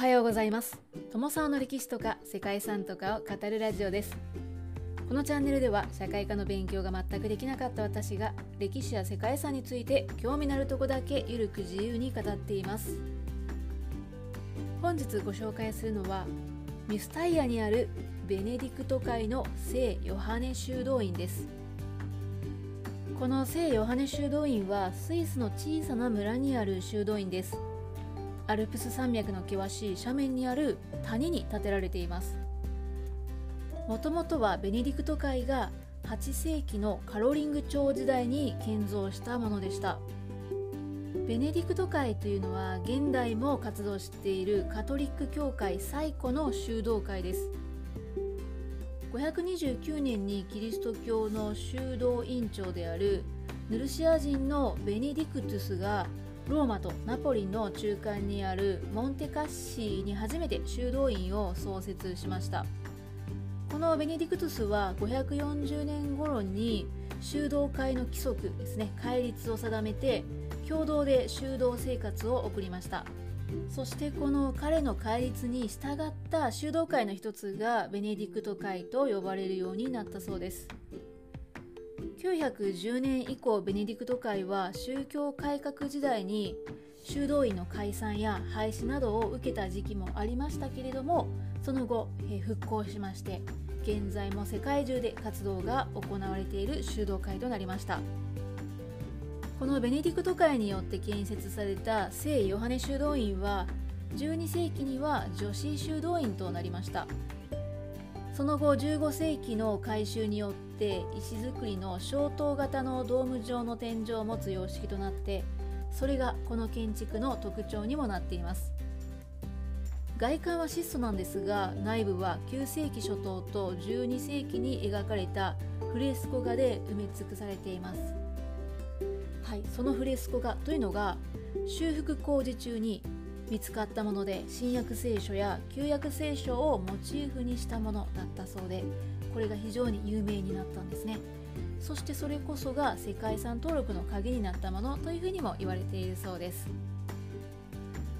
はようございます。友沢の歴史とか世界遺産とかを語るラジオです。このチャンネルでは社会科の勉強が全くできなかった私が歴史や世界遺産について興味のあるとこだけゆるく自由に語っています。本日ご紹介するのはミスタイアにあるベネディクト会の聖ヨハネ修道院です。この聖ヨハネ修道院はスイスの小さな村にある修道院です。アルプス山脈の険しい斜面にある谷に建てられています。もともとはベネディクト会が8世紀のカロリング朝時代に建造したものでした。ベネディクト会というのは現代も活動しているカトリック教会最古の修道会です。529年にキリスト教の修道院長であるヌルシア人のベネディクトゥスがローマとナポリの中間にあるモンテカッシーに初めて修道院を創設しました。このベネディクトスは540年頃に修道会の規則ですね戒律を定めて共同で修道生活を送りました。そしてこの彼の戒律に従った修道会の一つがベネディクト会と呼ばれるようになったそうです。910年以降ベネディクト会は宗教改革時代に修道院の解散や廃止などを受けた時期もありましたけれどもその後復興しまして現在も世界中で活動が行われている修道会となりました。このベネディクト会によって建設された聖ヨハネ修道院は12世紀には女子修道院となりました。その後15世紀の改修によって石造りの小塔型のドーム状の天井を持つ様式となってそれがこの建築の特徴にもなっています。外観は質素なんですが内部は9世紀初頭と12世紀に描かれたフレスコ画で埋め尽くされています。はいそのフレスコ画というのが修復工事中に見つかったもので新約聖書や旧約聖書をモチーフにしたものだったそうでこれが非常に有名になったんですね。そしてそれこそが世界遺産登録の鍵になったものというふうにも言われているそうです。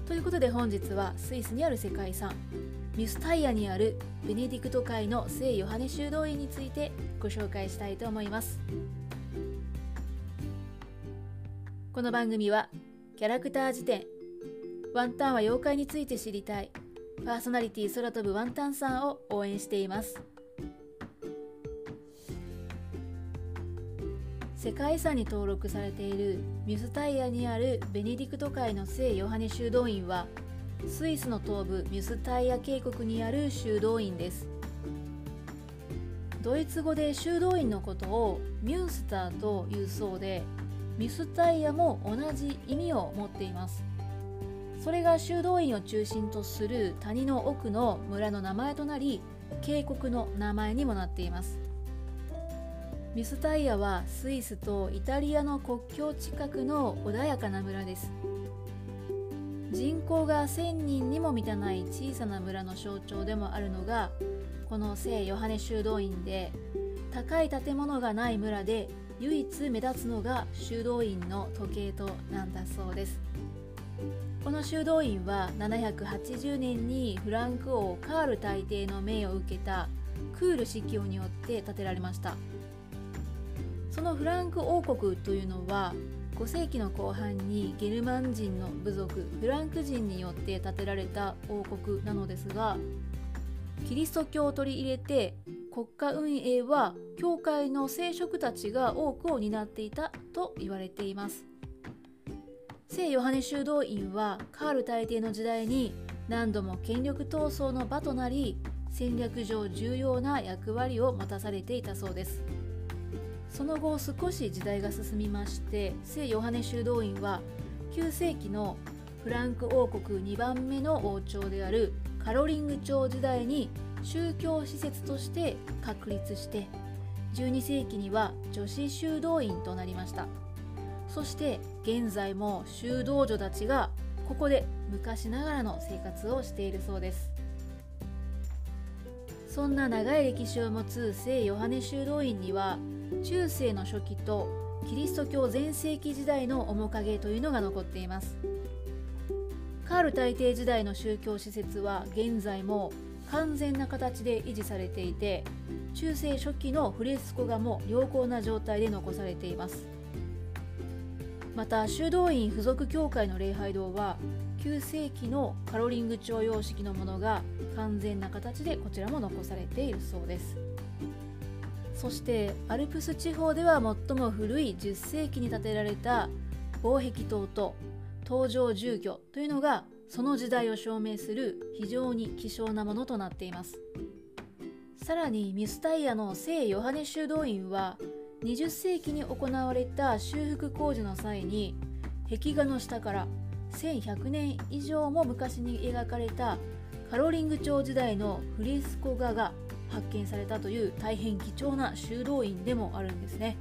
ということで本日はスイスにある世界遺産ミスタイアにあるベネディクト会の聖ヨハネ修道院についてご紹介したいと思います。この番組はキャラクター辞典ワンタンは妖怪について知りたい。パーソナリティ空飛ぶワンタンさんを応援しています。世界遺産に登録されているミュスタイアにあるベネディクト会の聖ヨハネ修道院はスイスの東部ミュスタイア渓谷にある修道院です。ドイツ語で修道院のことをミュースターというそうでミュスタイアも同じ意味を持っています。それが修道院を中心とする谷の奥の村の名前となり渓谷の名前にもなっています。ミスタイアはスイスとイタリアの国境近くの穏やかな村です。人口が1000人にも満たない小さな村の象徴でもあるのがこの聖ヨハネ修道院で高い建物がない村で唯一目立つのが修道院の時計塔なんだそうです。この修道院は780年にフランク王カール大帝の命を受けたクール司教によって建てられました。そのフランク王国というのは5世紀の後半にゲルマン人の部族フランク人によって建てられた王国なのですがキリスト教を取り入れて国家運営は教会の聖職たちが多くを担っていたと言われています。聖ヨハネ修道院はカール大帝の時代に何度も権力闘争の場となり戦略上重要な役割を持たされていたそうです。その後少し時代が進みまして聖ヨハネ修道院は9世紀のフランク王国2番目の王朝であるカロリング朝時代に宗教施設として確立して12世紀には女子修道院となりました。そして現在も修道女たちがここで昔ながらの生活をしているそうです。そんな長い歴史を持つ聖ヨハネ修道院には中世の初期とキリスト教全盛期時代の面影というのが残っています。カール大帝時代の宗教施設は現在も完全な形で維持されていて中世初期のフレスコ画も良好な状態で残されています。また修道院附属教会の礼拝堂は9世紀のカロリング朝様式のものが完全な形でこちらも残されているそうです。そしてアルプス地方では最も古い10世紀に建てられた防壁塔と登場住居というのがその時代を証明する非常に希少なものとなっています。さらにミスタイヤの聖ヨハネ修道院は20世紀に行われた修復工事の際に壁画の下から1100年以上も昔に描かれたカロリング朝時代のフレスコ画が発見されたという大変貴重な修道院でもあるんですね。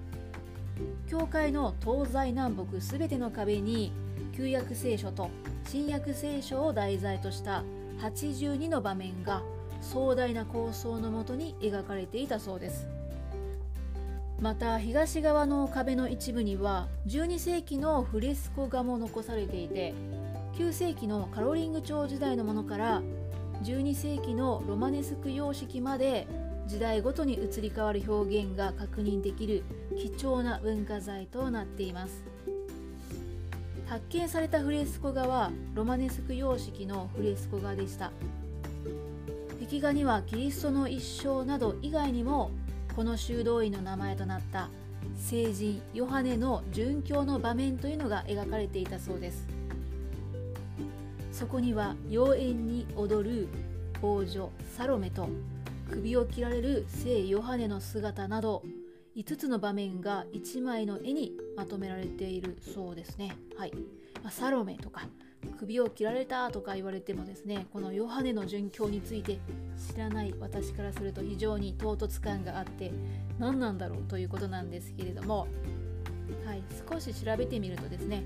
教会の東西南北全ての壁に旧約聖書と新約聖書を題材とした82の場面が壮大な構想のもとに描かれていたそうです。また東側の壁の一部には12世紀のフレスコ画も残されていて9世紀のカロリング朝時代のものから12世紀のロマネスク様式まで時代ごとに移り変わる表現が確認できる貴重な文化財となっています。発見されたフレスコ画はロマネスク様式のフレスコ画でした。壁画にはキリストの一生など以外にもこの修道院の名前となった聖人ヨハネの殉教の場面というのが描かれていたそうですそこには妖艶に踊る王女サロメと首を切られる聖ヨハネの姿など5つの場面が1枚の絵にまとめられているそうですね。はい。ま、サロメとか首を切られたとか言われてもですねこのヨハネの殉教について知らない私からすると非常に唐突感があって何なんだろうということなんですけれども、はい、少し調べてみるとですね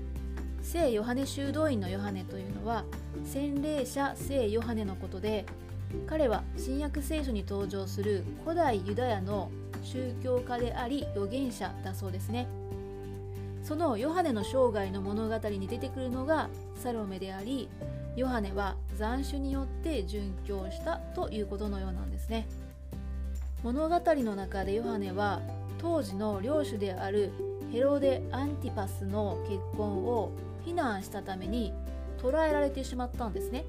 聖ヨハネ修道院のヨハネというのは洗礼者聖ヨハネのことで彼は新約聖書に登場する古代ユダヤの宗教家であり預言者だそうですね。そのヨハネの生涯の物語に出てくるのがサロメでありヨハネは斬首によって殉教したということのようなんですね。物語の中でヨハネは当時の領主であるヘロデ・アンティパスの結婚を非難したために捕らえられてしまったんですね。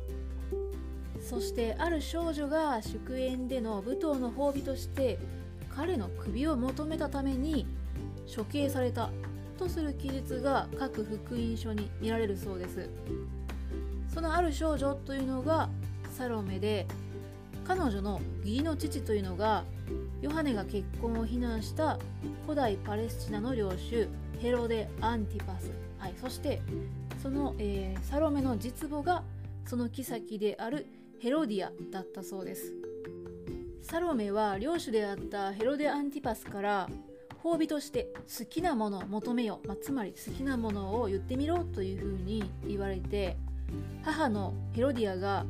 そしてある少女が祝宴での舞踏の褒美として彼の首を求めたために処刑された。とする記述が各福音書に見られるそうです。そのある少女というのがサロメで彼女の義理の父というのがヨハネが結婚を非難した古代パレスチナの領主ヘロデ・アンティパス、はい、そしてその、えー、サロメの実母がその妃であるヘロディアだったそうです。サロメは領主であったヘロデ・アンティパスから褒美として好きなものを求めよ、まあ、つまり好きなものを言ってみろというふうに言われて母のヘロディアが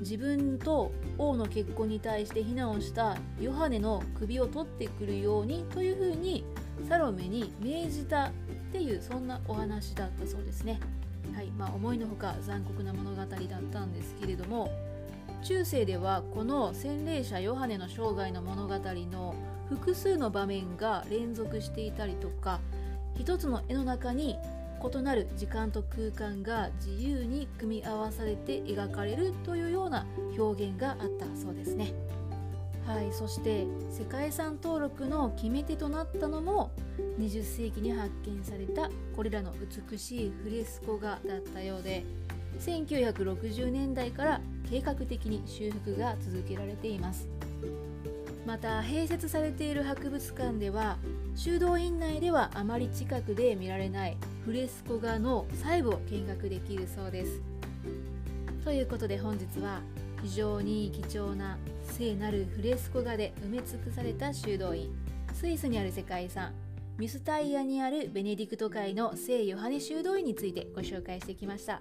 自分と王の結婚に対して非難をしたヨハネの首を取ってくるようにというふうにサロメに命じたっていうそんなお話だったそうですね。はいまあ、思いのほか残酷な物語だったんですけれども中世ではこの洗礼者ヨハネの生涯の物語の複数の場面が連続していたりとか一つの絵の中に異なる時間と空間が自由に組み合わされて描かれるというような表現があったそうですね。はい、そして世界遺産登録の決め手となったのも20世紀に発見されたこれらの美しいフレスコ画だったようで1960年代から計画的に修復が続けられています。また併設されている博物館では修道院内ではあまり近くで見られないフレスコ画の細部を見学できるそうです。ということで本日は非常に貴重な聖なるフレスコ画で埋め尽くされた修道院スイスにある世界遺産ミスタイアにあるベネディクト会の聖ヨハネ修道院についてご紹介してきました。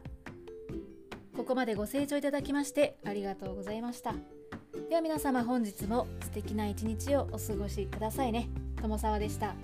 ここまでご清聴いただきましてありがとうございましたでは皆様本日も素敵な一日をお過ごしくださいね友沢でした。